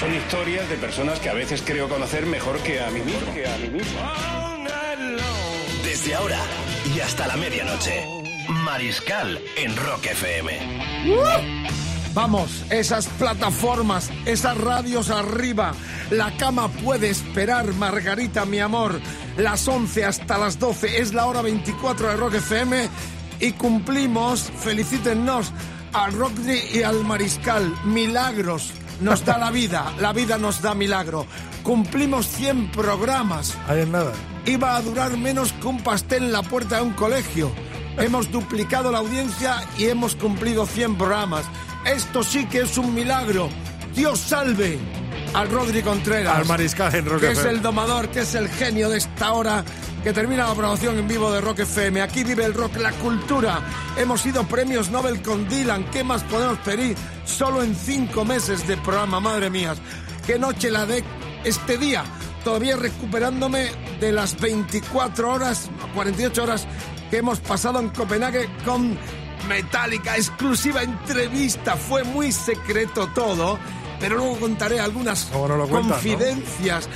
Son historias de personas que a veces creo conocer mejor que a mí mismo. Que a mí mismo. Desde ahora y hasta la medianoche. Mariscal en Rock FM. Vamos, esas plataformas, esas radios arriba. La cama puede esperar, Margarita, mi amor. Las 11 hasta las 12 es la hora 24 de Rock FM y cumplimos, felicítennos, al Rockdy y al Mariscal. Milagros nos da la vida, la vida nos da milagro. Cumplimos 100 programas. Ahí en nada. Iba a durar menos que un pastel en la puerta de un colegio. Hemos duplicado la audiencia y hemos cumplido 100 programas. Esto sí que es un milagro. Dios salve al Rodri Contreras. Al Mariscal en Rock Que es el domador, que es el genio de esta hora que termina la promoción en vivo de Rock FM. Aquí vive el rock, la cultura. Hemos sido premios Nobel con Dylan. ¿Qué más podemos pedir? Solo en cinco meses de programa, madre mía. Qué noche la de este día. Todavía recuperándome de las 24 horas, 48 horas que hemos pasado en Copenhague con Metallica, exclusiva entrevista. Fue muy secreto todo, pero luego contaré algunas confidencias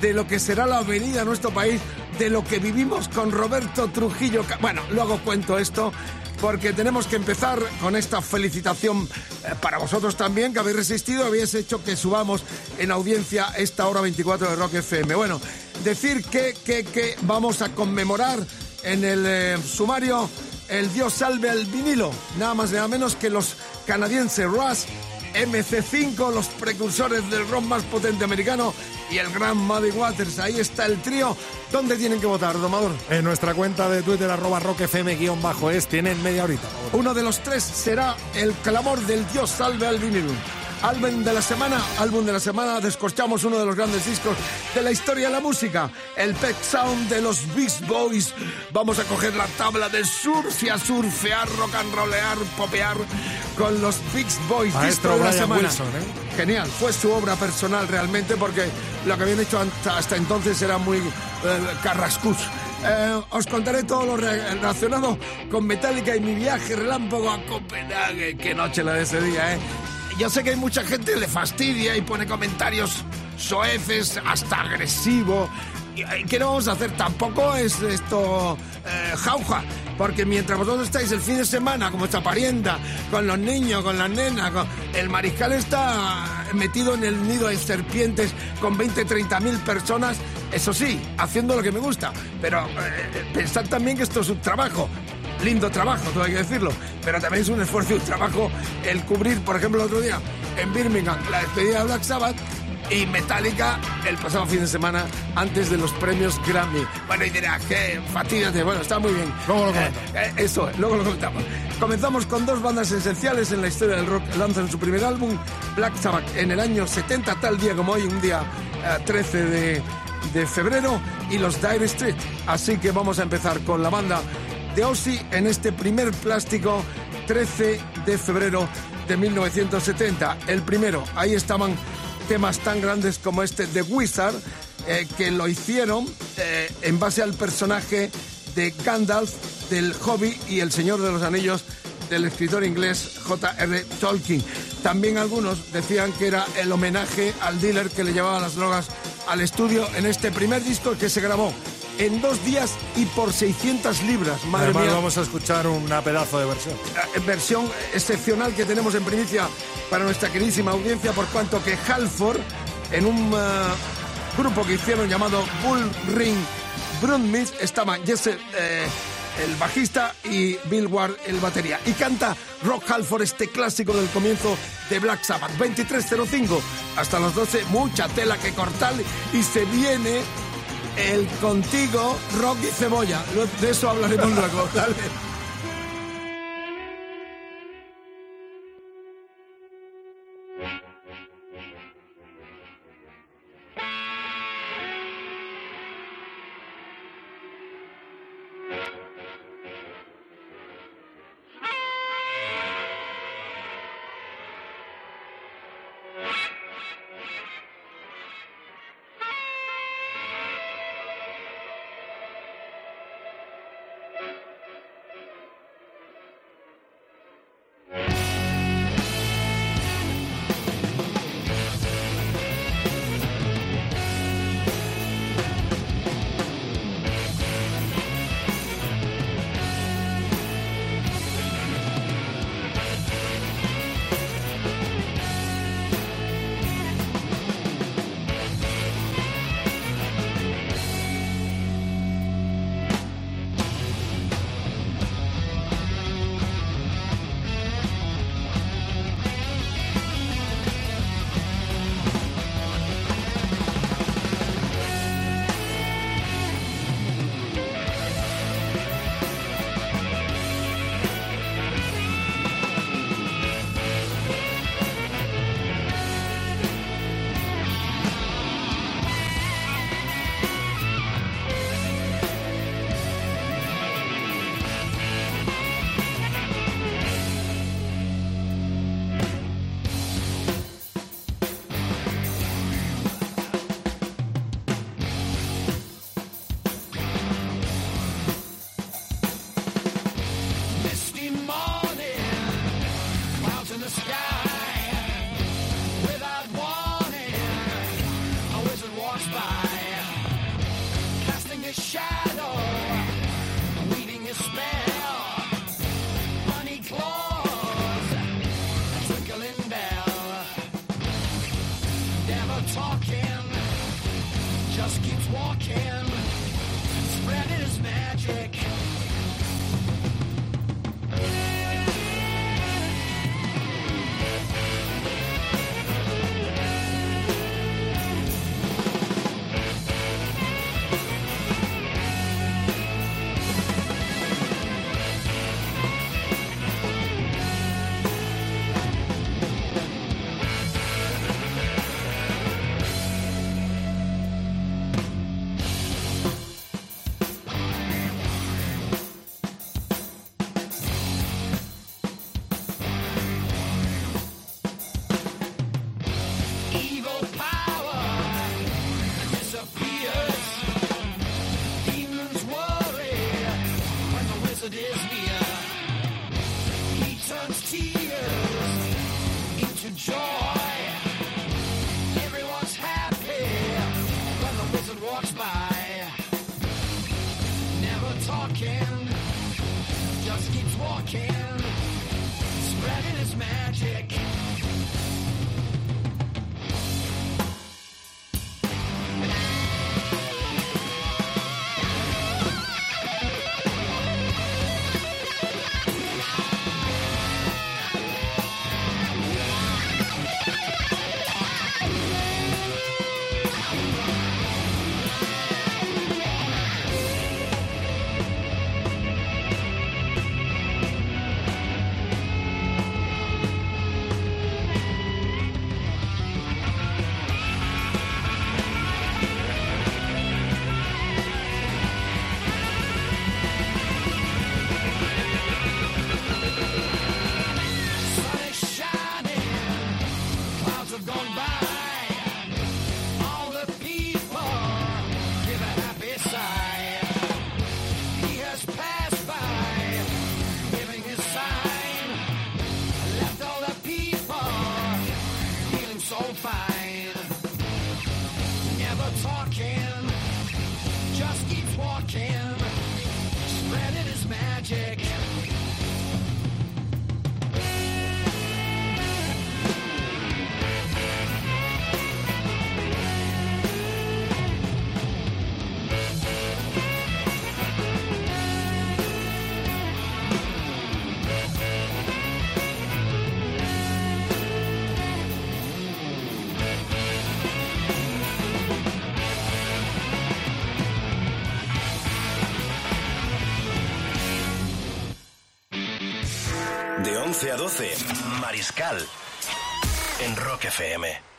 de lo que será la avenida en nuestro país, de lo que vivimos con Roberto Trujillo. Bueno, luego cuento esto. Porque tenemos que empezar con esta felicitación eh, para vosotros también, que habéis resistido, habéis hecho que subamos en audiencia esta hora 24 de Rock FM. Bueno, decir que, que, que vamos a conmemorar en el eh, sumario el Dios salve al vinilo, nada más nada menos que los canadienses Rush, MC5, los precursores del rock más potente americano y el gran Muddy Waters. Ahí está el trío. ¿Dónde tienen que votar, domador? En nuestra cuenta de Twitter, arroba rockfm-es, tienen media horita. Uno de los tres será el clamor del Dios salve al vinilo. Álbum de la semana, álbum de la semana, descorchamos uno de los grandes discos de la historia de la música, el Pet Sound de los Beast Boys. Vamos a coger la tabla de surf y a surfear, rock and rollear, popear con los Beast Boys. Maestro de la semana. Wilson, ¿eh? Genial, fue su obra personal realmente porque lo que habían hecho hasta, hasta entonces era muy eh, carrascus. Eh, os contaré todo lo re- relacionado con Metallica y mi viaje relámpago a Copenhague. Qué noche la de ese día, ¿eh? Yo sé que hay mucha gente le fastidia y pone comentarios soeces, hasta agresivo. Eh, ¿Qué no vamos a hacer? Tampoco es esto eh, jauja. Porque mientras vosotros estáis el fin de semana con vuestra parienta, con los niños, con las nenas, el mariscal está metido en el nido de serpientes con 20, 30 mil personas, eso sí, haciendo lo que me gusta. Pero eh, pensad también que esto es un trabajo. Lindo trabajo, todo hay que decirlo. Pero también es un esfuerzo y un trabajo el cubrir, por ejemplo, el otro día en Birmingham la despedida de Black Sabbath y Metallica el pasado fin de semana antes de los premios Grammy. Bueno, y dirás que fatídate, bueno, está muy bien. Luego lo Eh, eh, eso, luego lo comentamos. Comenzamos con dos bandas esenciales en la historia del rock. Lanzan su primer álbum, Black Sabbath, en el año 70, tal día como hoy, un día eh, 13 de, de febrero, y los Dire Street. Así que vamos a empezar con la banda de Ozzy en este primer plástico 13 de febrero de 1970. El primero, ahí estaban temas tan grandes como este de Wizard, eh, que lo hicieron eh, en base al personaje de Gandalf del Hobby y El Señor de los Anillos del escritor inglés J.R. Tolkien. También algunos decían que era el homenaje al dealer que le llevaba las drogas al estudio en este primer disco que se grabó en dos días y por 600 libras. Madre Además, mía, vamos a escuchar una pedazo de versión. eh, versión excepcional que tenemos en primicia para nuestra queridísima audiencia, por cuanto que Halford, en un eh, grupo que hicieron llamado Bull Ring Brunsmith, estaban Jesse, eh, el bajista, y Bill Ward, el batería. Y canta Rock Halford, este clásico del comienzo de Black Sabbath. 23.05 hasta las 12, mucha tela que cortar y se viene el contigo Rock y Cebolla. De eso hablaremos luego. Dale. De 11 a 12, Mariscal. En Rock FM.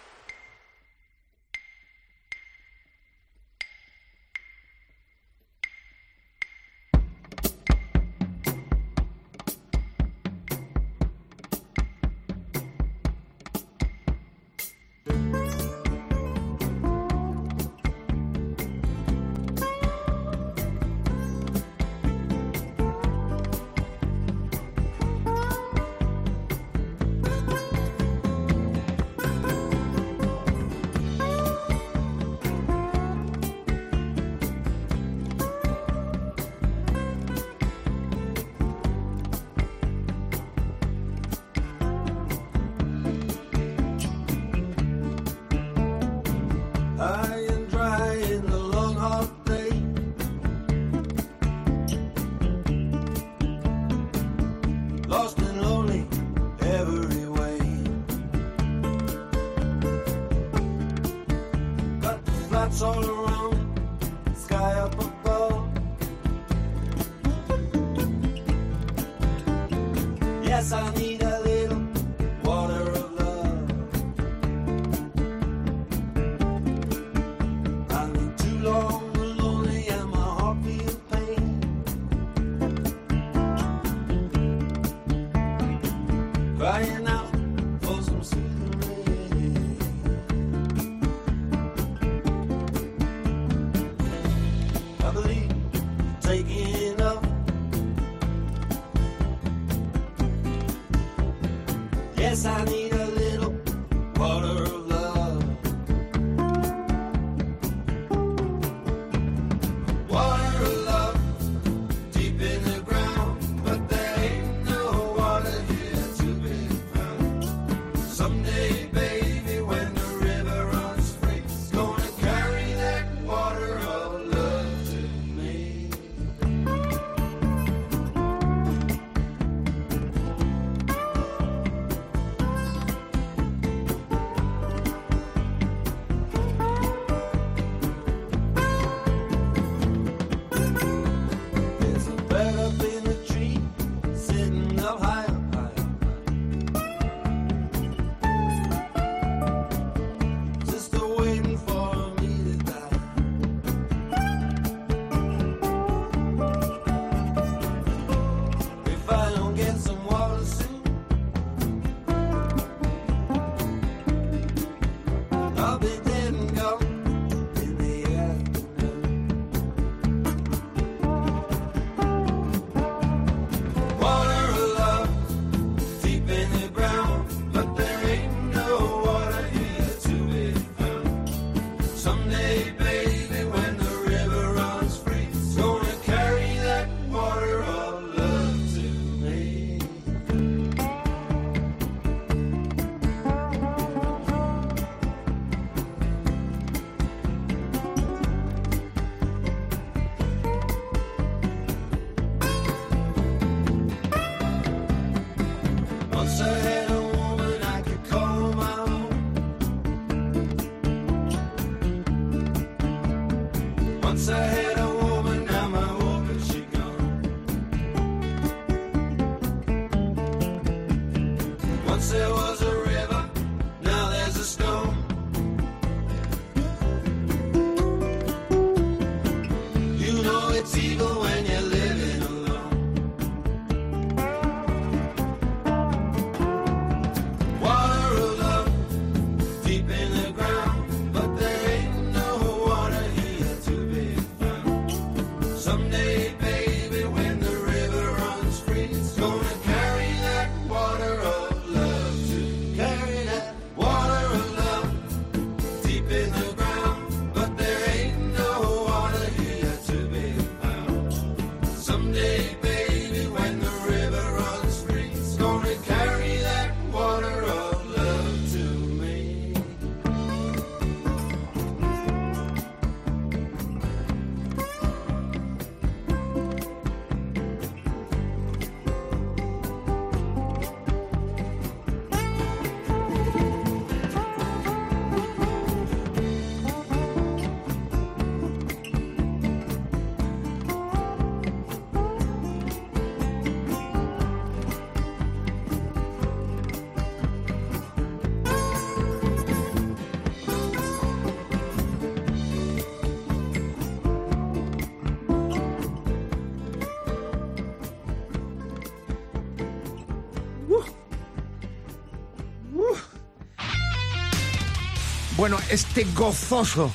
Bueno, este gozoso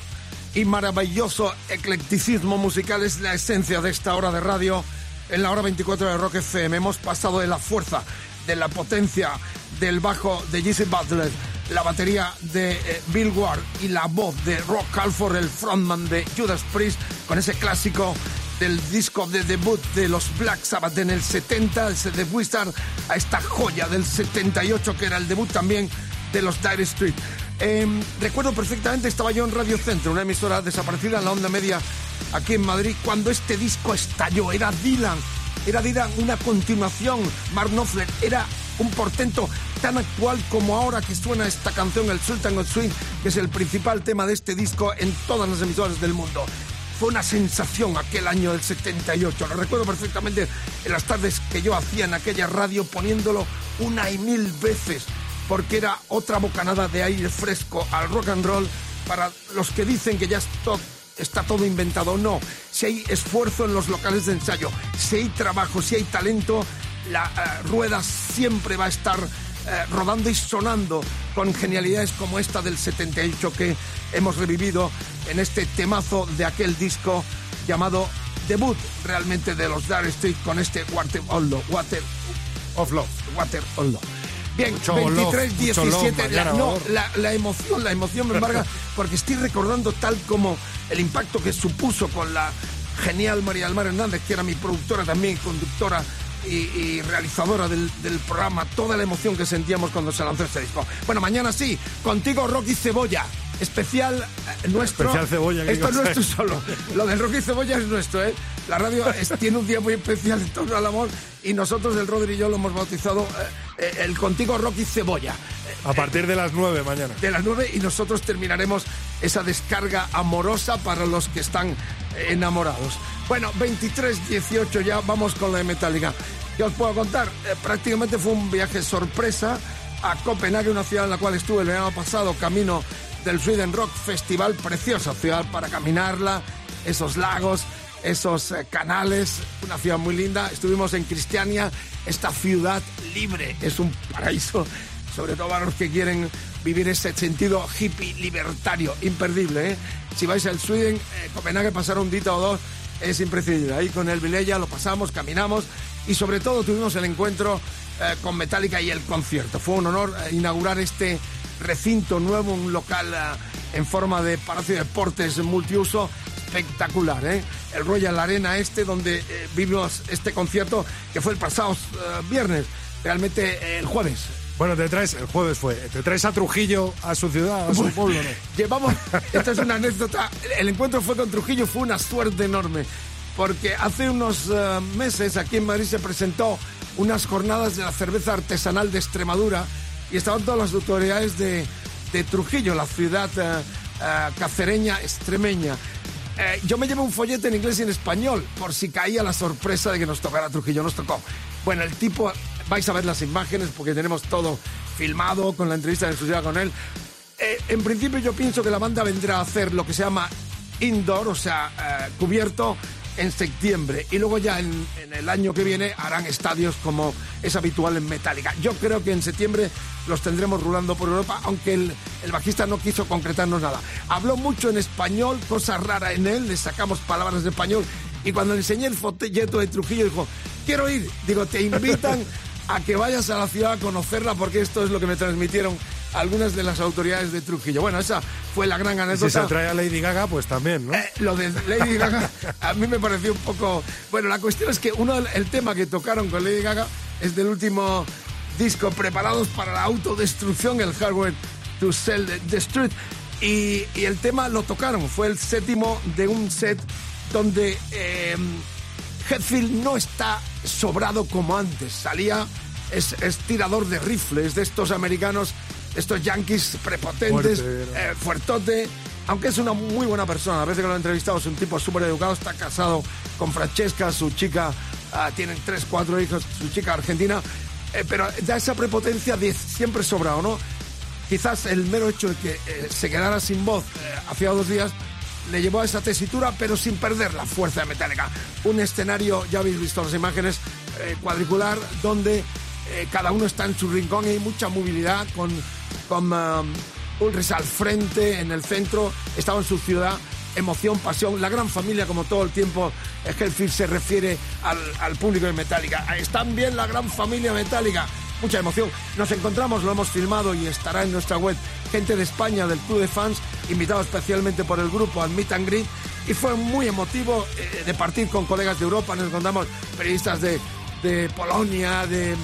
y maravilloso eclecticismo musical es la esencia de esta hora de radio en la hora 24 de Rock FM. Hemos pasado de la fuerza, de la potencia del bajo de Jesse Butler, la batería de eh, Bill Ward y la voz de Rock Halford, el frontman de Judas Priest, con ese clásico del disco de debut de los Black Sabbath en el 70, el de Wizard, a esta joya del 78 que era el debut también de los Dire Street. Eh, recuerdo perfectamente, estaba yo en Radio Centro, una emisora desaparecida en la onda media aquí en Madrid, cuando este disco estalló. Era Dylan, era Dylan una continuación. Mark Knopfler era un portento tan actual como ahora que suena esta canción, el Sultan of Swing, que es el principal tema de este disco en todas las emisoras del mundo. Fue una sensación aquel año del 78. Lo recuerdo perfectamente en las tardes que yo hacía en aquella radio poniéndolo una y mil veces porque era otra bocanada de aire fresco al rock and roll para los que dicen que ya está todo inventado. No, si hay esfuerzo en los locales de ensayo, si hay trabajo, si hay talento, la eh, rueda siempre va a estar eh, rodando y sonando con genialidades como esta del 78 que hemos revivido en este temazo de aquel disco llamado debut realmente de los Dire Straits con este Water of Love. Water of Love. Water of Love. Bien, Mucho 23, love, mucho love 17. la, no, la, la emoción, la emoción me embarga porque estoy recordando tal como el impacto que supuso con la genial María del Mar Hernández, que era mi productora también, conductora y, y realizadora del, del programa, toda la emoción que sentíamos cuando se lanzó este disco. Bueno, mañana sí, contigo Rocky Cebolla. Especial eh, nuestro. Especial Cebolla, ¿qué Esto no es tú solo. Lo del Rocky Cebolla es nuestro, ¿eh? La radio es- tiene un día muy especial en torno al amor y nosotros, el Rodri y yo, lo hemos bautizado eh, eh, el Contigo Rocky Cebolla. A partir de las 9 mañana. De las nueve y nosotros terminaremos esa descarga amorosa para los que están enamorados. Bueno, 23-18 ya, vamos con la de Metallica. ¿Qué os puedo contar? Eh, prácticamente fue un viaje sorpresa a Copenhague, una ciudad en la cual estuve el verano pasado, camino del Sweden Rock Festival, preciosa ciudad para caminarla, esos lagos, esos eh, canales, una ciudad muy linda. Estuvimos en Cristiania, esta ciudad libre, es un paraíso, sobre todo para los que quieren vivir ese sentido hippie libertario, imperdible. ¿eh? Si vais al Sweden, eh, Copenhague, pasar un día o dos es imprescindible. Ahí con el Vilella lo pasamos, caminamos y sobre todo tuvimos el encuentro eh, con Metallica y el concierto. Fue un honor eh, inaugurar este recinto nuevo, un local eh, en forma de Palacio de Deportes multiuso espectacular, ¿eh? El Royal Arena este, donde eh, vimos este concierto que fue el pasado eh, viernes, realmente eh, el jueves. Bueno, te traes, el jueves fue, te traes a Trujillo, a su ciudad, a su Bueno, pueblo, ¿no? Llevamos, esta es una anécdota, el encuentro fue con Trujillo, fue una suerte enorme, porque hace unos meses aquí en Madrid se presentó unas jornadas de la cerveza artesanal de Extremadura y estaban todas las autoridades de, de Trujillo, la ciudad eh, eh, cacereña extremeña. Eh, yo me llevé un folleto en inglés y en español, por si caía la sorpresa de que nos tocara Trujillo. Nos tocó. Bueno, el tipo, vais a ver las imágenes porque tenemos todo filmado con la entrevista en exclusiva con él. Eh, en principio yo pienso que la banda vendrá a hacer lo que se llama indoor, o sea, eh, cubierto en septiembre. Y luego ya en, en el año que viene harán estadios como es habitual en Metallica. Yo creo que en septiembre los tendremos rulando por Europa, aunque el, el bajista no quiso concretarnos nada. Habló mucho en español, cosa rara en él, le sacamos palabras de español. Y cuando le enseñé el folleto de Trujillo, dijo, quiero ir. Digo, te invitan a que vayas a la ciudad a conocerla porque esto es lo que me transmitieron algunas de las autoridades de Trujillo. Bueno, esa fue la gran anécdota. si se atrae a Lady Gaga, pues también, ¿no? Eh, lo de Lady Gaga a mí me pareció un poco... Bueno, la cuestión es que uno el tema que tocaron con Lady Gaga es del último disco Preparados para la autodestrucción, el Hardware to Sell Street. Y, y el tema lo tocaron, fue el séptimo de un set donde eh, Hetfield no está sobrado como antes. Salía, es, es tirador de rifles de estos americanos, estos yankees prepotentes, eh, fuertote. Aunque es una muy buena persona, a veces que lo he entrevistado es un tipo súper educado, está casado con Francesca, su chica, ah, tienen tres, cuatro hijos, su chica argentina, eh, pero da esa prepotencia de siempre sobrado, ¿no? Quizás el mero hecho de que eh, se quedara sin voz hacía dos días le llevó a esa tesitura, pero sin perder la fuerza de Metallica. Un escenario, ya habéis visto las imágenes, eh, cuadricular, donde eh, cada uno está en su rincón y hay mucha movilidad con, con um, Ulrich al frente, en el centro, estaba en su ciudad. Emoción, pasión, la gran familia, como todo el tiempo Hellfield se refiere al, al público de Metallica. Están bien la gran familia Metallica mucha emoción. Nos encontramos, lo hemos filmado y estará en nuestra web. Gente de España, del club de fans, invitado especialmente por el grupo al Meet and Greet. Y fue muy emotivo eh, de partir con colegas de Europa. Nos encontramos periodistas de, de Polonia, de,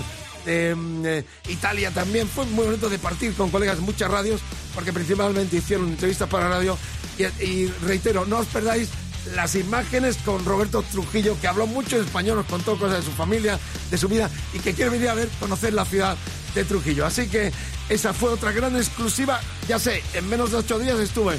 mm, eh, Italia también. Fue muy bonito de partir con colegas de muchas radios, porque principalmente hicieron entrevistas para radio. Y, reitero, no os perdáis las imágenes con Roberto Trujillo, que habló mucho en español, nos contó cosas de su familia, de su vida, y que quiere venir a ver, conocer la ciudad de Trujillo. Así que esa fue otra gran exclusiva. Ya sé, en menos de ocho días estuve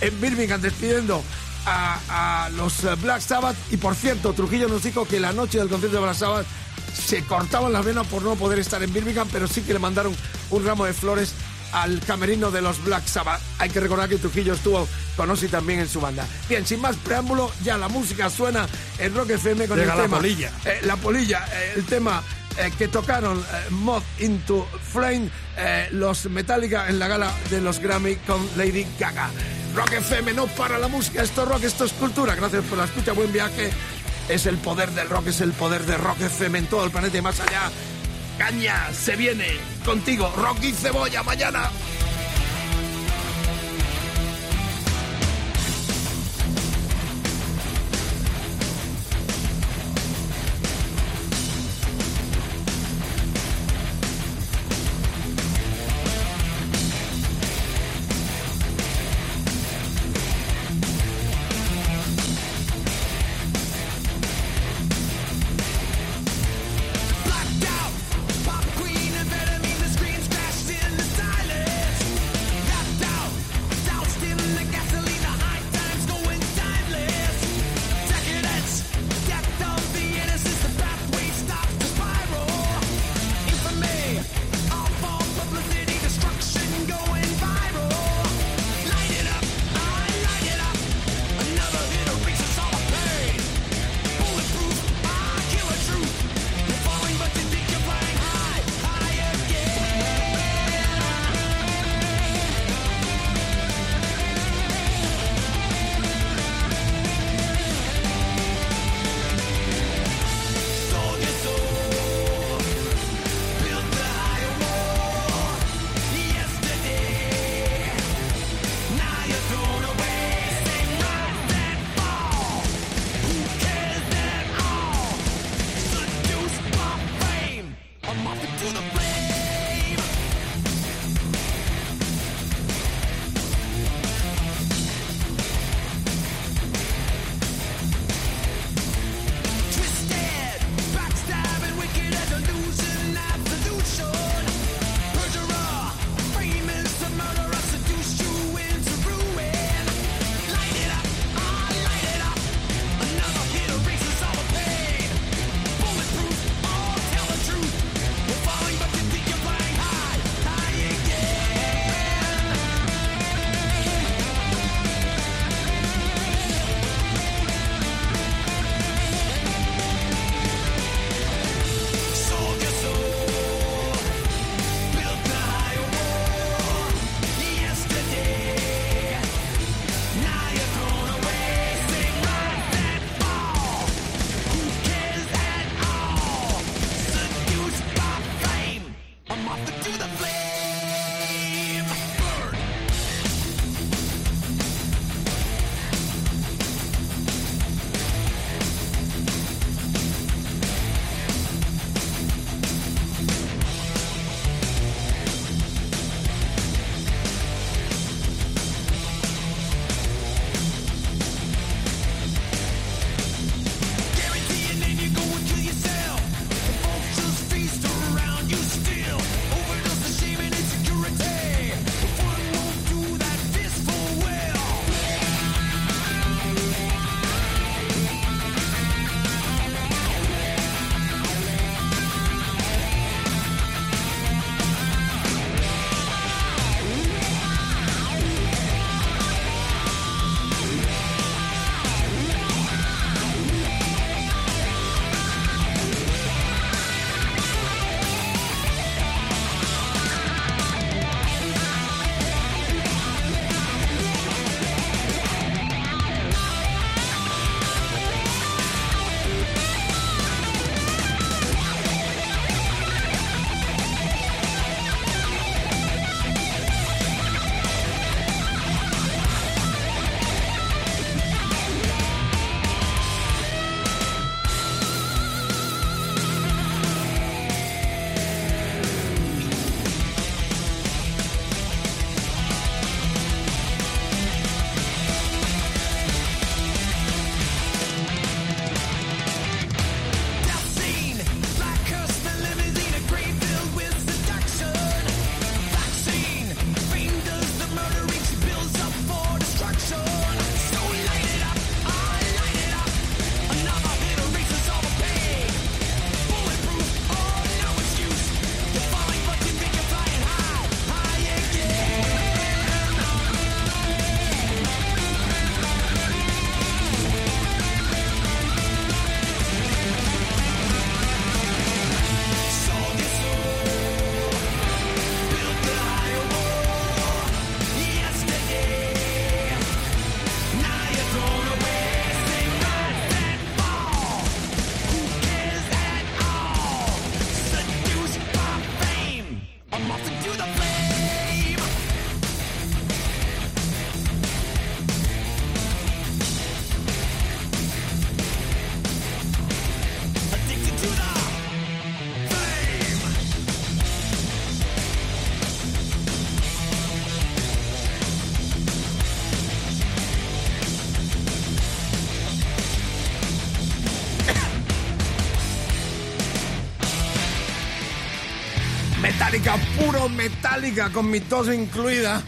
en Birmingham despidiendo a, a los eh, Black Sabbath. Y por cierto, Trujillo nos dijo que la noche del concierto de Black Sabbath se cortaban las venas por no poder estar en Birmingham, pero sí que le mandaron un ramo de flores al camerino de los Black Sabbath. Hay que recordar que Trujillo estuvo con Ozzy también en su banda. Bien, sin más preámbulo, ya la música suena en Rock FM con Llega el la tema. polilla. Eh, la polilla, eh, el tema eh, que tocaron Moth into Flame, los Metallica en la gala de los Grammy con Lady Gaga. Rock FM no para la música, esto es rock, esto es cultura. Gracias por la escucha, buen viaje. Es el poder del rock, es el poder de Rock FM en todo el planeta y más allá. Caña, se viene contigo, Rocky Cebolla, mañana. Metallica, puro Metallica, con mi tos incluida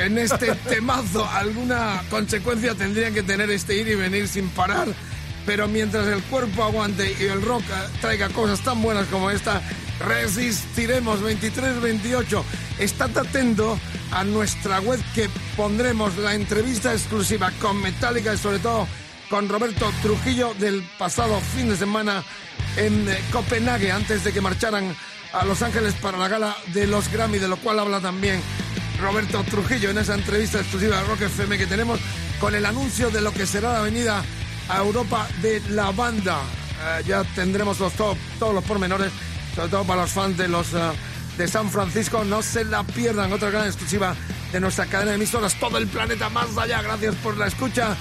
en este temazo. Alguna consecuencia tendría que tener este ir y venir sin parar. Pero mientras el cuerpo aguante y el rock eh, traiga cosas tan buenas como esta, resistiremos 23-28. Estad atento a nuestra web que pondremos la entrevista exclusiva con Metallica y sobre todo con Roberto Trujillo del pasado fin de semana en eh, Copenhague antes de que marcharan a Los Ángeles para la gala de los Grammy, de lo cual habla también Roberto Trujillo en esa entrevista exclusiva de Rock FM que tenemos con el anuncio de lo que será la venida a Europa de la banda. Eh, ya tendremos los top, todos los pormenores, sobre todo para los fans de los eh, de San Francisco. No se la pierdan, otra gran exclusiva de nuestra cadena de emisoras, todo el planeta más allá. Gracias por la escucha.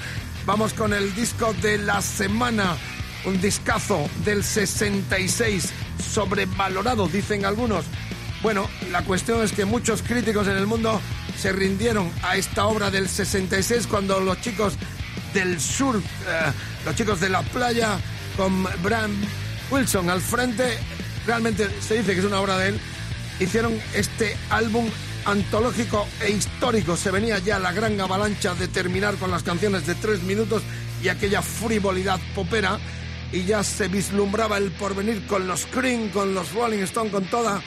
Vamos con el disco de la semana, un discazo del 66, sobrevalorado, dicen algunos. Bueno, la cuestión es que muchos críticos en el mundo se rindieron a esta obra del 66 cuando los chicos del sur, eh, los chicos de la playa, con Bram Wilson al frente, realmente se dice que es una obra de él, hicieron este álbum antológico e histórico. Se venía ya la gran avalancha de terminar con las canciones de tres minutos y aquella frivolidad popera. Y ya se vislumbraba el porvenir con los Cream, con los Rolling Stone, con toda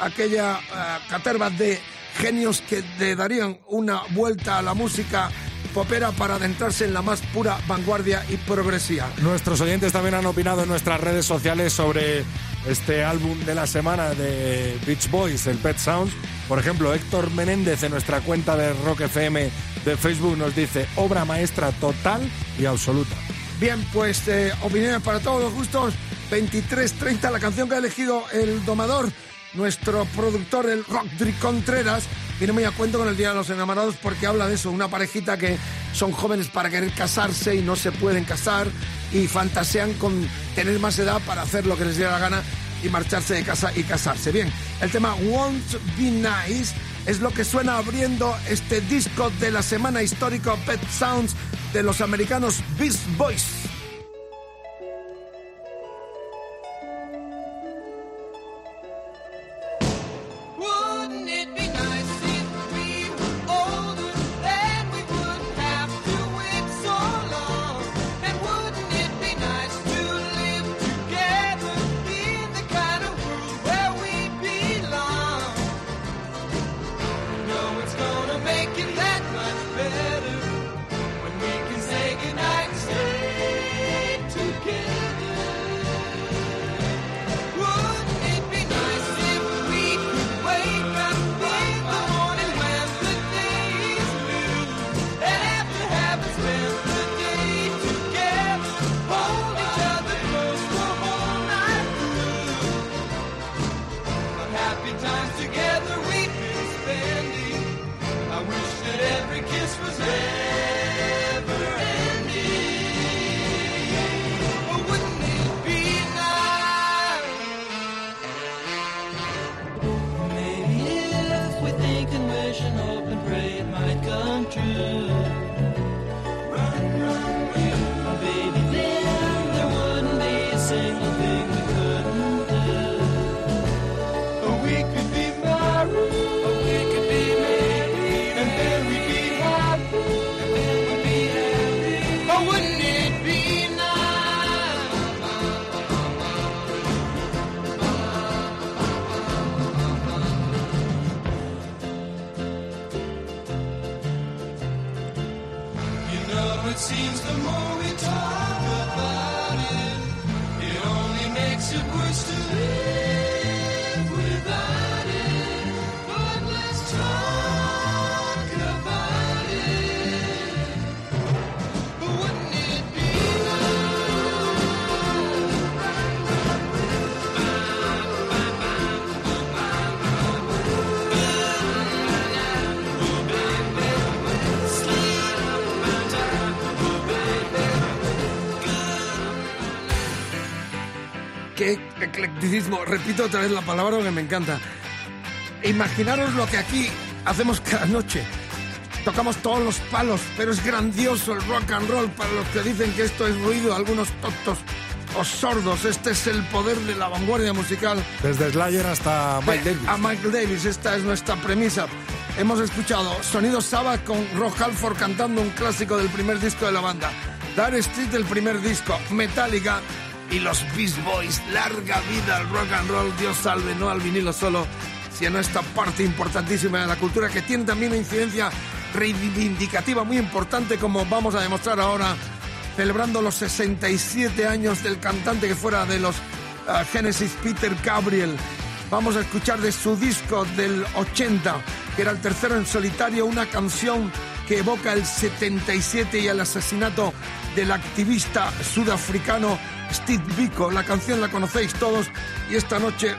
aquella eh, caterva de genios que le darían una vuelta a la música popera para adentrarse en la más pura vanguardia y progresía. Nuestros oyentes también han opinado en nuestras redes sociales sobre este álbum de la semana de Beach Boys, el Pet Sounds. Por ejemplo, Héctor Menéndez en nuestra cuenta de Rock FM de Facebook nos dice obra maestra total y absoluta. Bien, pues eh, opiniones para todos los gustos. 23.30, la canción que ha elegido el domador, nuestro productor, el Rodri Contreras, viene muy a cuento con el Día de los Enamorados porque habla de eso, una parejita que son jóvenes para querer casarse y no se pueden casar y fantasean con tener más edad para hacer lo que les dé la gana y marcharse de casa y casarse. Bien, el tema Won't Be Nice es lo que suena abriendo este disco de la semana histórico Pet Sounds de los americanos Beast Boys. Repito otra vez la palabra que me encanta. Imaginaros lo que aquí hacemos cada noche. Tocamos todos los palos, pero es grandioso el rock and roll para los que dicen que esto es ruido, algunos tontos o sordos. Este es el poder de la vanguardia musical. Desde Slayer hasta Mike Davis. A Mike Davis, esta es nuestra premisa. Hemos escuchado Sonido Sabbath con Rock Halford cantando un clásico del primer disco de la banda. Dire Street, el primer disco. Metallica y los Beast Boys. Larga vida al rock and roll. Dios salve, no al vinilo solo, sino esta parte importantísima de la cultura que tiene también una incidencia reivindicativa muy importante, como vamos a demostrar ahora, celebrando los 67 años del cantante que fuera de los ah, Genesis, Peter Gabriel. Vamos a escuchar de su disco del 80, que era el tercero en solitario, una canción que evoca el 77 y el asesinato del activista sudafricano Steve Biko. La canción la conocéis todos y esta noche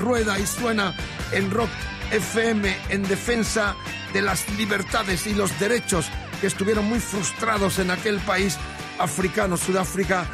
rueda y suena en Rock FM en defensa de las libertades y los derechos que estuvieron muy frustrados en aquel país africano, Sudáfrica,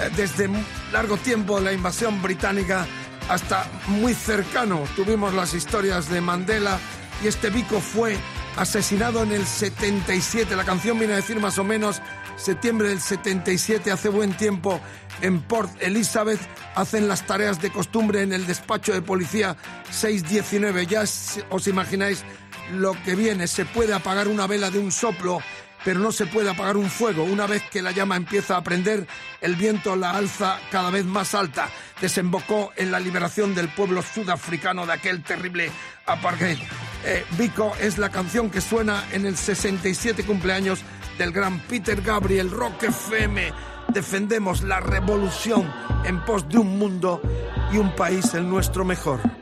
eh, desde largo tiempo la invasión británica hasta muy cercano. Tuvimos las historias de Mandela y este Biko fue asesinado en el 77. La canción viene a decir más o menos septiembre del 77, hace buen tiempo, en Port Elizabeth, hacen las tareas de costumbre en el despacho de policía 619. Ya os imagináis lo que viene. Se puede apagar una vela de un soplo, pero no se puede apagar un fuego. Una vez que la llama empieza a prender, el viento la alza cada vez más alta. Desembocó en la liberación del pueblo sudafricano de aquel terrible apartheid. Eh, Vico es la canción que suena en el 67 cumpleaños del gran Peter Gabriel Rock FM. Defendemos la revolución en pos de un mundo y un país el nuestro mejor.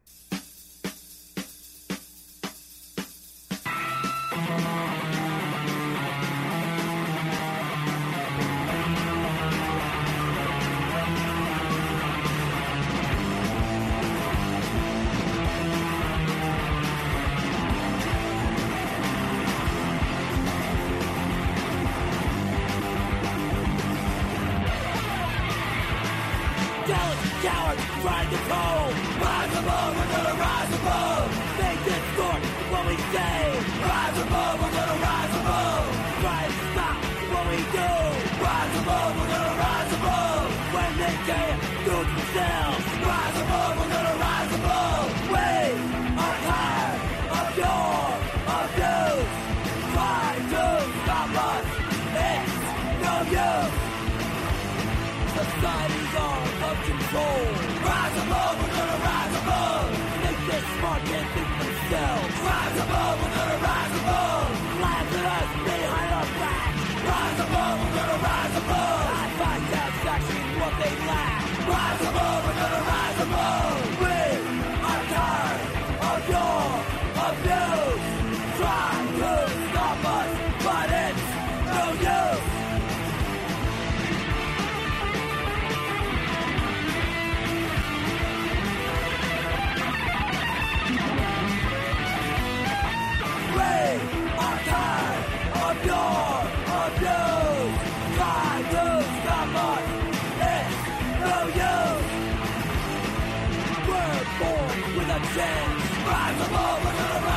Rising, rise above another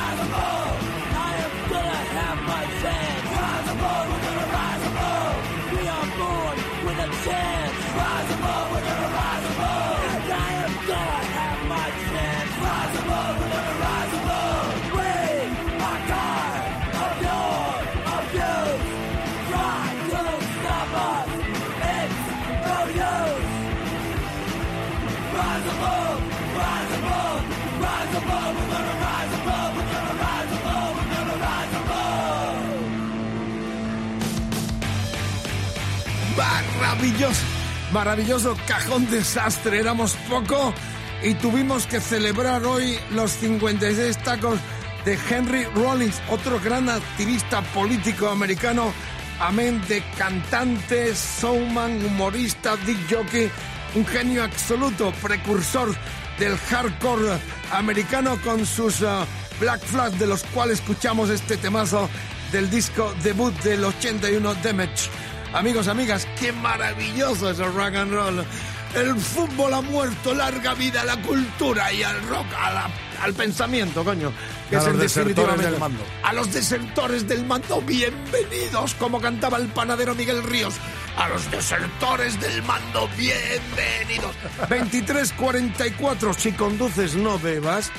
Maravilloso, cajón desastre. Éramos poco y tuvimos que celebrar hoy los 56 tacos de Henry Rollins, otro gran activista político americano, amén de cantante, showman, humorista, dick jockey, un genio absoluto, precursor del hardcore americano con sus ah, Black Flag, de los cuales escuchamos este temazo del disco debut del 81 Damage. Amigos, amigas, qué maravilloso es el rock and roll. El fútbol ha muerto, larga vida a la cultura y al rock, a la- al pensamiento, coño. que A es los desertores del mando. A los desertores del mando, bienvenidos, como cantaba el panadero Miguel Ríos. A los desertores del mando, bienvenidos. 23.44, si conduces no bebas,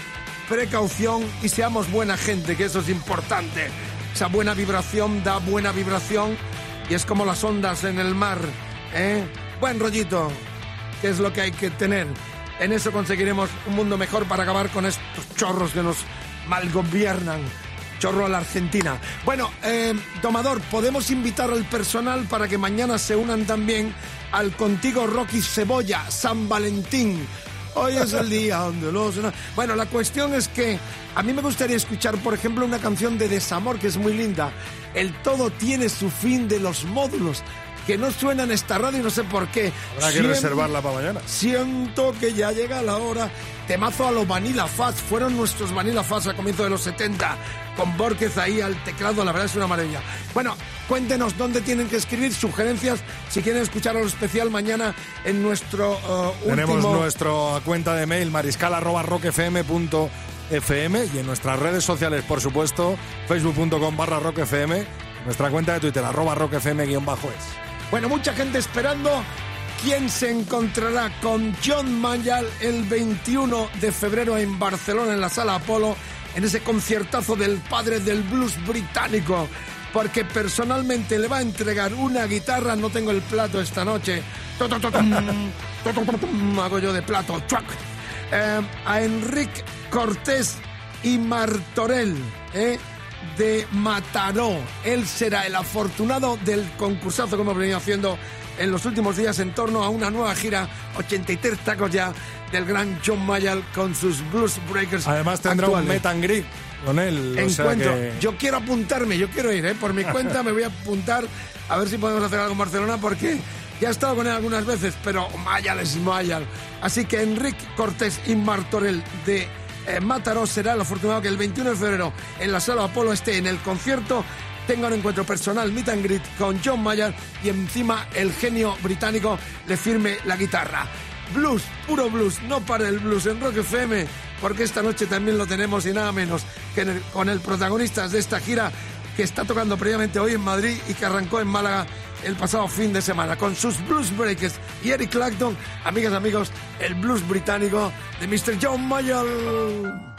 precaución y seamos buena gente, que eso es importante. Esa buena vibración da buena vibración y es como las ondas en el mar. ¿eh? Buen rollito, que es lo que hay que tener. En eso conseguiremos un mundo mejor para acabar con estos chorros que nos malgobiernan. Chorro a la Argentina. Bueno, eh, Domador, podemos invitar al personal para que mañana se unan también al Contigo Rocky Cebolla, San Valentín. Hoy es el día donde los... Bueno, la cuestión es que a mí me gustaría escuchar, por ejemplo, una canción de desamor que es muy linda. El todo tiene su fin de los módulos, que no suena en esta radio y no sé por qué. Habrá que reservarla para mañana. Siento que ya llega la hora. Temazo a los Vanilla Fuzz. Fueron nuestros Vanilla Fuzz a comienzo de los 70. Con Borges ahí al teclado. La verdad es una maravilla. Bueno, cuéntenos dónde tienen que escribir sugerencias. Si quieren escuchar lo especial mañana en nuestro uh, Tenemos nuestra cuenta de mail mariscal.rockfm.fm y en nuestras redes sociales, por supuesto, facebook.com barra rockfm, nuestra cuenta de Twitter, arroba rockfm-es. Bueno, mucha gente esperando. ¿Quién se encontrará con John Mayall el 21 de febrero en Barcelona, en la Sala Apolo, en ese conciertazo del padre del blues británico? Porque personalmente le va a entregar una guitarra, no tengo el plato esta noche. Hago yo de plato. Eh, a Enrique Cortés y Martorell. ¿eh? de Mataró. Él será el afortunado del concursazo que hemos venido haciendo en los últimos días en torno a una nueva gira, 83 tacos ya, del gran John Mayall con sus Blues Breakers. Además tendrá un actuales. and greet con él. o sea Encuentro. que- Yo quiero apuntarme, yo quiero ir, ¿eh? por mi cuenta me voy a apuntar a ver si podemos hacer algo en Barcelona porque ya he estado con él algunas veces, pero Mayal es Mayal. Así que Enrique Cortés y Martorell de eh, Mataró será el afortunado que el 21 de febrero en la sala Apolo esté en el concierto. Tenga un encuentro personal, meet and greet con John Mayer y encima el genio británico le firme la guitarra. Blues, puro blues, no para el blues en Rock FM, porque esta noche también lo tenemos y nada menos que con el protagonista de esta gira que está tocando previamente hoy en Madrid y que arrancó en Málaga el pasado fin de semana con sus Blues Breakers y Eric Clapton, amigas, amigos, el blues británico de Mr. John Mayer.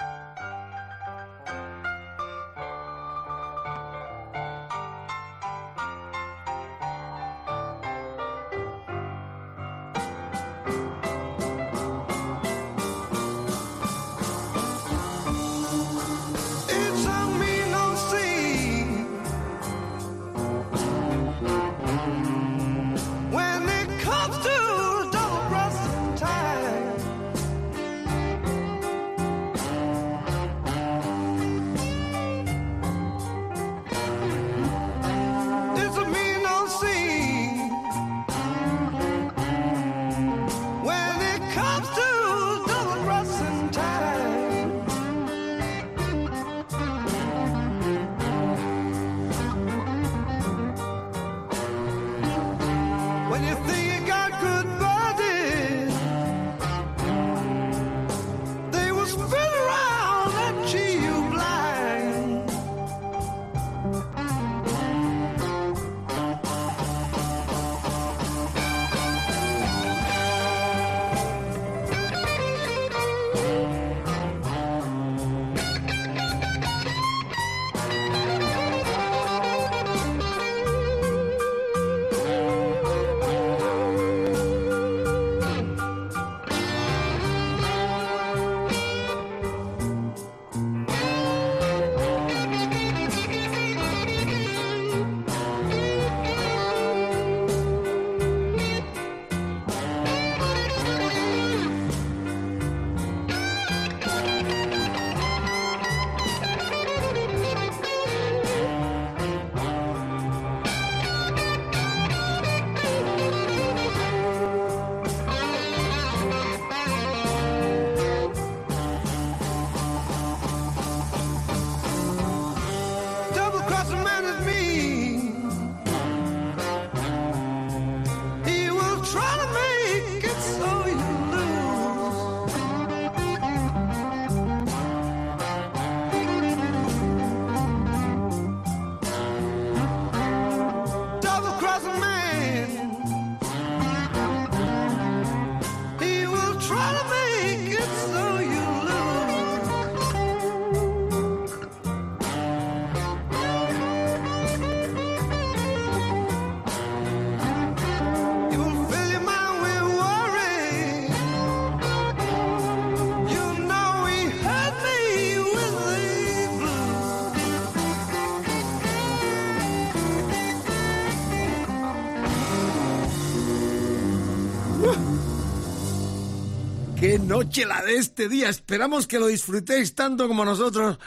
Noche la de este día. Esperamos que lo disfrutéis tanto como nosotros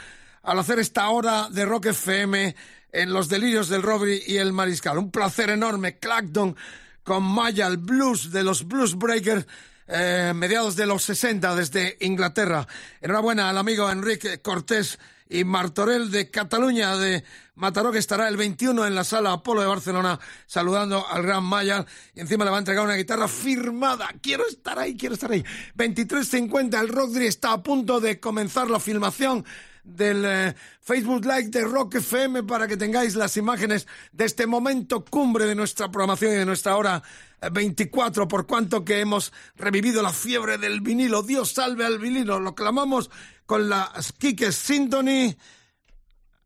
al hacer esta hora de Rock FM en los delirios del Robbery y el Mariscal. Un placer enorme. Clacton con Maya, el blues de los Blues Breakers. eh, mediados de los 60 desde Inglaterra. Enhorabuena al amigo Enrique Cortés y Martorell de Cataluña de Mataró que estará el 21 en la sala Apolo de Barcelona saludando al gran Maya y encima le va a entregar una guitarra firmada. Quiero estar ahí, quiero estar ahí. 23.50, el Rockdry está a punto de comenzar la filmación del eh, Facebook Live de Rock FM para que tengáis las imágenes de este momento cumbre de nuestra programación y de nuestra hora eh, 24, por cuanto que hemos revivido la fiebre del vinilo. Dios salve al vinilo, lo clamamos con la Kike Symphony.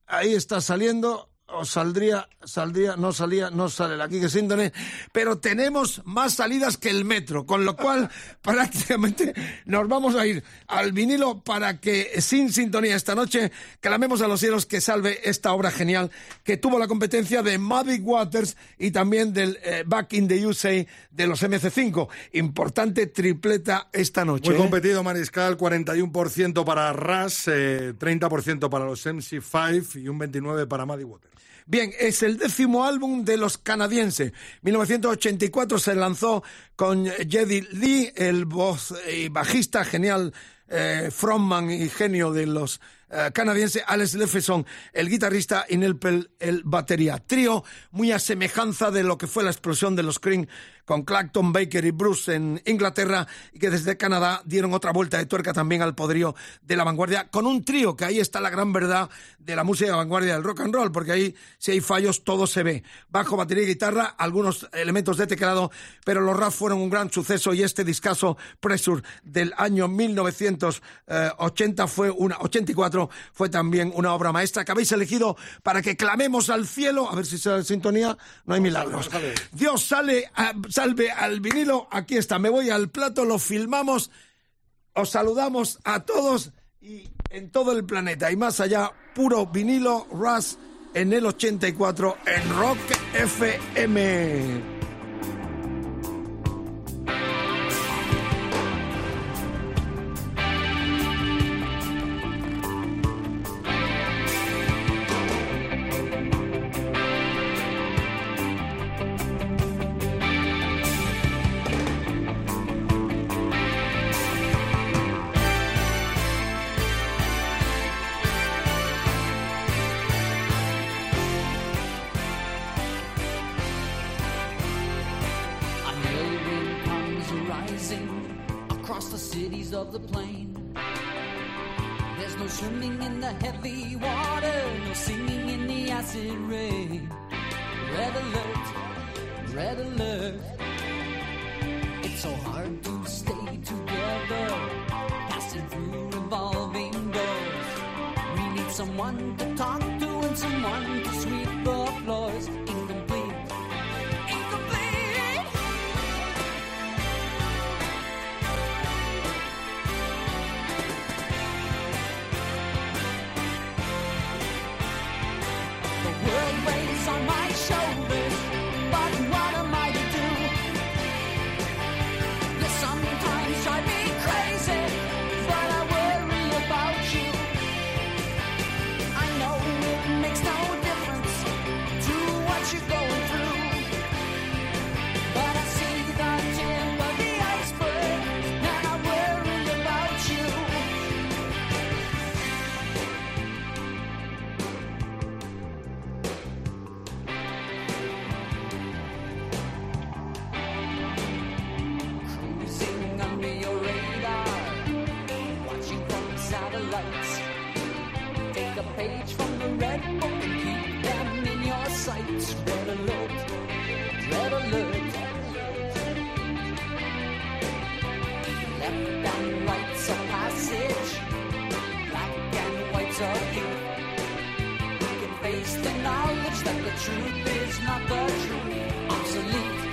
Ahí está saliendo. O saldría, saldría, no salía, no sale la Kike Sintony, pero tenemos más salidas que el metro, con lo cual prácticamente nos vamos a ir al vinilo para que sin sintonía esta noche clamemos a los cielos que salve esta obra genial que tuvo la competencia de Muddy Waters y también del eh, Back in the USA de los MC5. Importante tripleta esta noche. Muy ¿eh? competido, Mariscal, 41% para Ras, eh, 30% para los MC5 y un 29% para Muddy Waters. Bien, es el décimo álbum de los canadienses. 1984 se lanzó con Jedi Lee, el voz y bajista genial, eh, frontman y genio de los eh, canadienses, Alex Lefeson, el guitarrista, y Neil el batería. Trío muy a semejanza de lo que fue la explosión de los Cream con Clacton, Baker y Bruce en Inglaterra y que desde Canadá dieron otra vuelta de tuerca también al poderío de la vanguardia con un trío, que ahí está la gran verdad de la música de vanguardia del rock and roll, porque ahí si hay fallos todo se ve. Bajo, batería y guitarra, algunos elementos de teclado, pero los rap fueron un gran suceso y este discazo Pressure del año 1980 fue una 84 fue también una obra maestra que habéis elegido para que clamemos al cielo, a ver si sale sintonía, no hay milagros. Dios sale a- salve al vinilo, aquí está, me voy al plato, lo filmamos, os saludamos a todos y en todo el planeta. Y más allá, puro vinilo Ras en el 84 en Rock FM. No swimming in the heavy water, no singing in the acid rain. Red alert, red alert. It's so hard to stay together, passing through revolving doors. We need someone to talk to and someone to sweep knowledge that the truth is not the truth. Obsolete.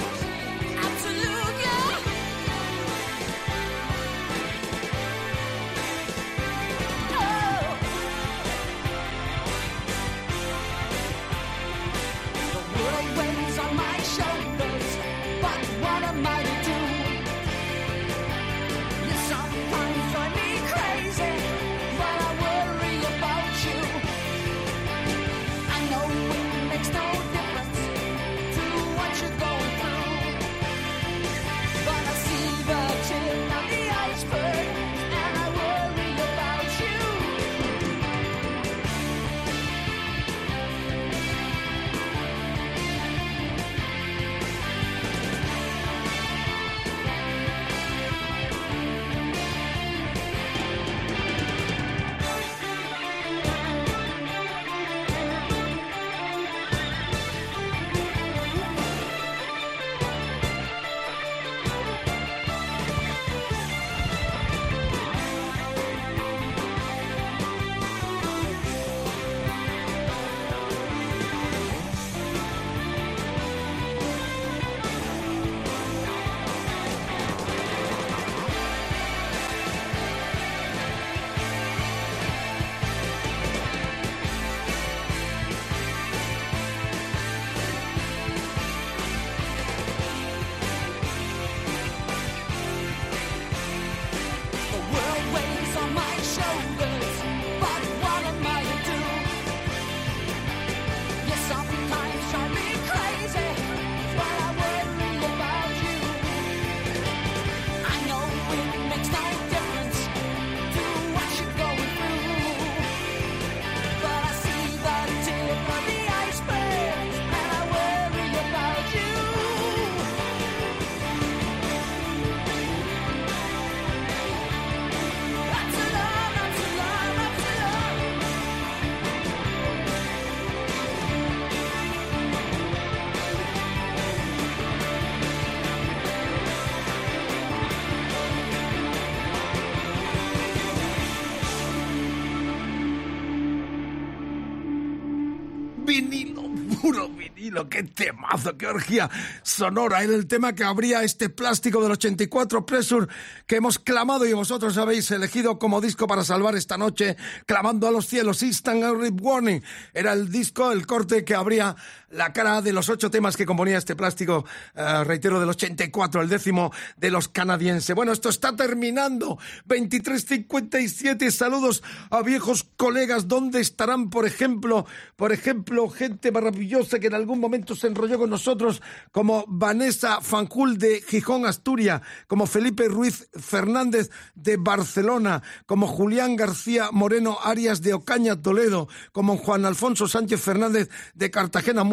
Vinilo, puro vinilo, qué temazo, qué orgía sonora. Era el tema que abría este plástico del 84 Pressure que hemos clamado y vosotros habéis elegido como disco para salvar esta noche, clamando a los cielos. Instant Rip Warning era el disco, el corte que abría la cara de los ocho temas que componía este plástico, eh, reitero, del 84, el décimo de los canadienses. Bueno, esto está terminando. 23.57, saludos a viejos colegas. ¿Dónde estarán, por ejemplo, por ejemplo, gente maravillosa que en algún momento se enrolló con nosotros, como Vanessa Fanjul de Gijón, Asturias, como Felipe Ruiz Fernández de Barcelona, como Julián García Moreno Arias de Ocaña, Toledo, como Juan Alfonso Sánchez Fernández de Cartagena,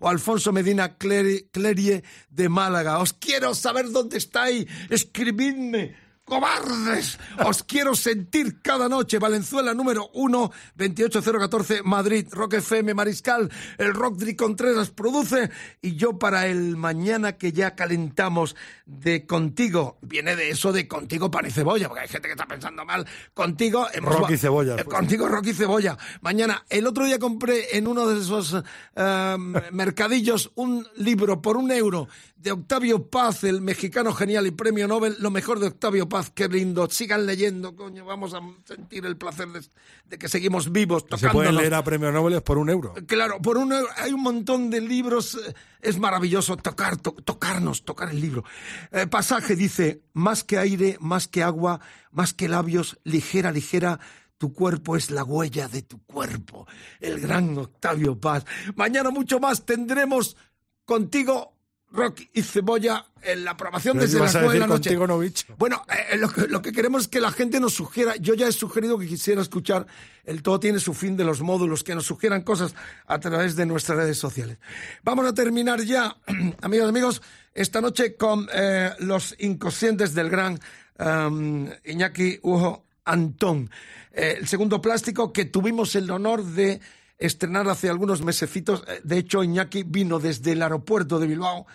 o Alfonso Medina Cleri- Clerie de Málaga. Os quiero saber dónde estáis. Escribidme. ¡Cobardes! Os quiero sentir cada noche. Valenzuela número 1, 28014, Madrid. Rock FM Mariscal. El Rock Contreras produce. Y yo para el mañana que ya calentamos de contigo. Viene de eso de contigo pan y cebolla, porque hay gente que está pensando mal. Contigo. hemos- Rock y cebolla, Eh, pues. Contigo Rock y cebolla. Mañana. El otro día compré en uno de esos eh, mercadillos un libro por un euro de Octavio Paz, el mexicano genial y premio Nobel. Lo mejor de Octavio Paz, qué lindo. Sigan leyendo, coño. Vamos a sentir el placer de, de que seguimos vivos, Se pueden leer a premio Nobel por un euro. Claro, por un euro hay un montón de libros. eh, Es maravilloso tocar, to- tocarnos, tocar el libro. Eh, pasaje dice: más que aire, más que agua, más que labios, ligera, ligera. Tu cuerpo es la huella de tu cuerpo. El gran Octavio Paz. Mañana mucho más tendremos contigo Rock y Cebolla en la Pero desde las a nueve de la noche. contigo no bicho. Bueno, eh, lo, que, lo que queremos es que la gente nos sugiera. Yo ya he sugerido que quisiera escuchar el todo tiene su fin de los módulos, que nos sugieran cosas a través de nuestras redes sociales. Vamos a terminar ya, amigos amigos, esta noche con eh, los inconscientes del gran em, Iñaki Hugo Antón. Eh, el segundo plástico que tuvimos el honor de estrenar hace algunos mesecitos. Eh, De hecho, Iñaki vino desde el aeropuerto de Bilbao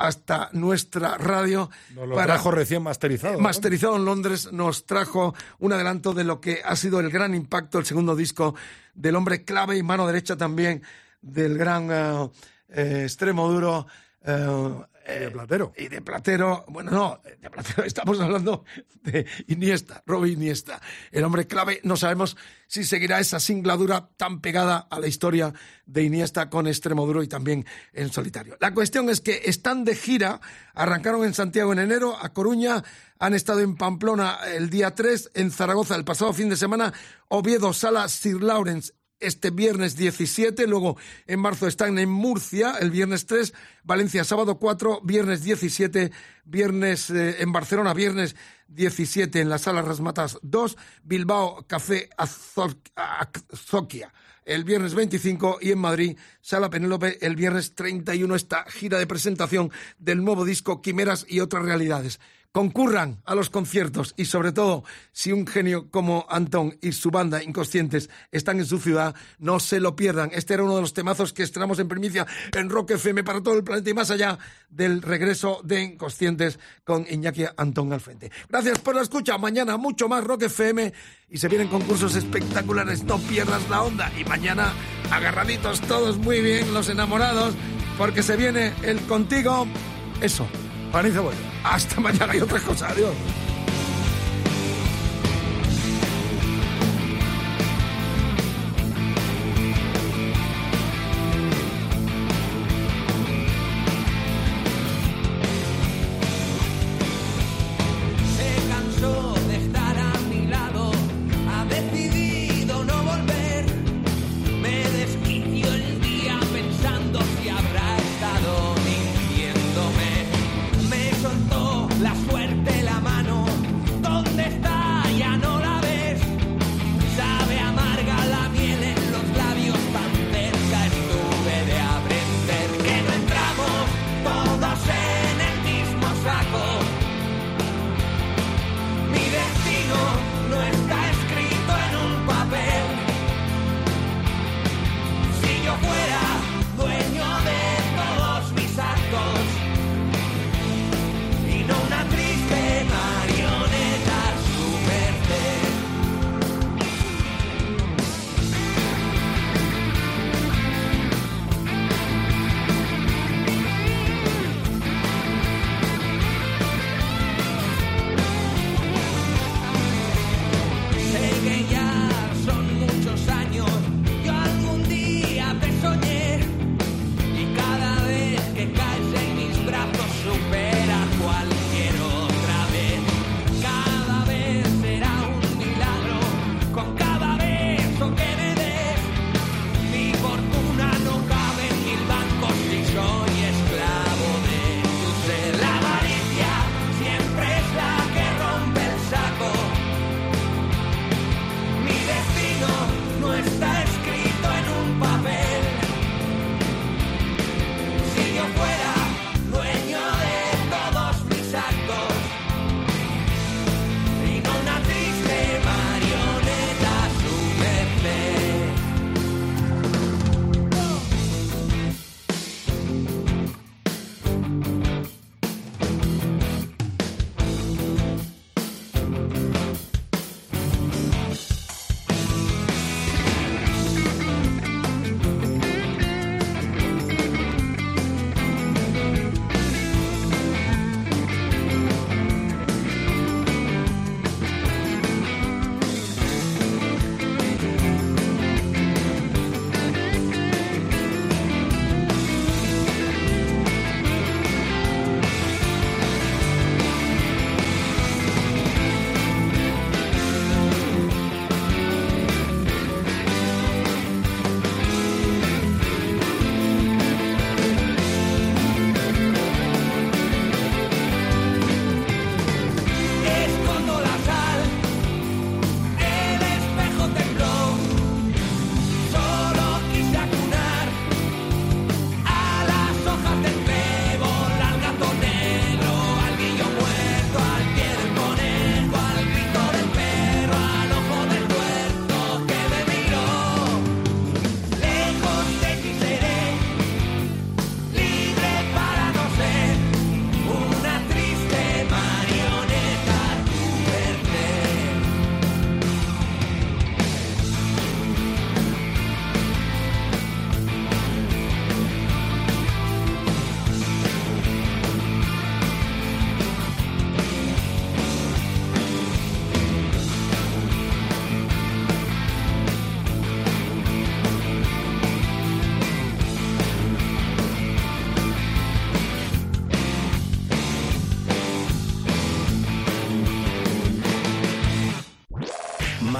hasta nuestra radio. Nos lo trajo recién masterizado. ¿no? Masterizado en Londres, nos trajo un adelanto de lo que ha sido el gran impacto, el segundo disco del hombre clave y mano derecha también del gran eh, eh, extremo duro. Eh, de Platero. Y de Platero, bueno, no, de Platero estamos hablando de Iniesta, Robbie Iniesta. El hombre clave, no sabemos si seguirá esa singladura tan pegada a la historia de Iniesta con Extremoduro y también en solitario. La cuestión es que están de gira, arrancaron en Santiago en enero, a Coruña, han estado en Pamplona el día 3, en Zaragoza el pasado fin de semana, Oviedo, Sala Sir Lawrence este viernes 17, luego en marzo están en Murcia, el viernes 3, Valencia sábado 4, viernes 17, viernes eh, en Barcelona, viernes 17 en la sala Rasmatas 2, Bilbao Café Azo- Azoquia el viernes 25 y en Madrid, Sala Penélope, el viernes 31, esta gira de presentación del nuevo disco Quimeras y otras realidades. Concurran a los conciertos y sobre todo, si un genio como Antón y su banda Inconscientes están en su ciudad, no se lo pierdan. Este era uno de los temazos que estrenamos en primicia en Rock FM para todo el planeta y más allá del regreso de Inconscientes con Iñaki Antón al frente. Gracias por la escucha. Mañana mucho más Rock FM y se vienen concursos espectaculares. No pierdas la onda. Y mañana agarraditos todos muy bien, los enamorados, porque se viene el contigo. Eso. Pan y cebolla. Hasta mañana y otra cosa. Adiós.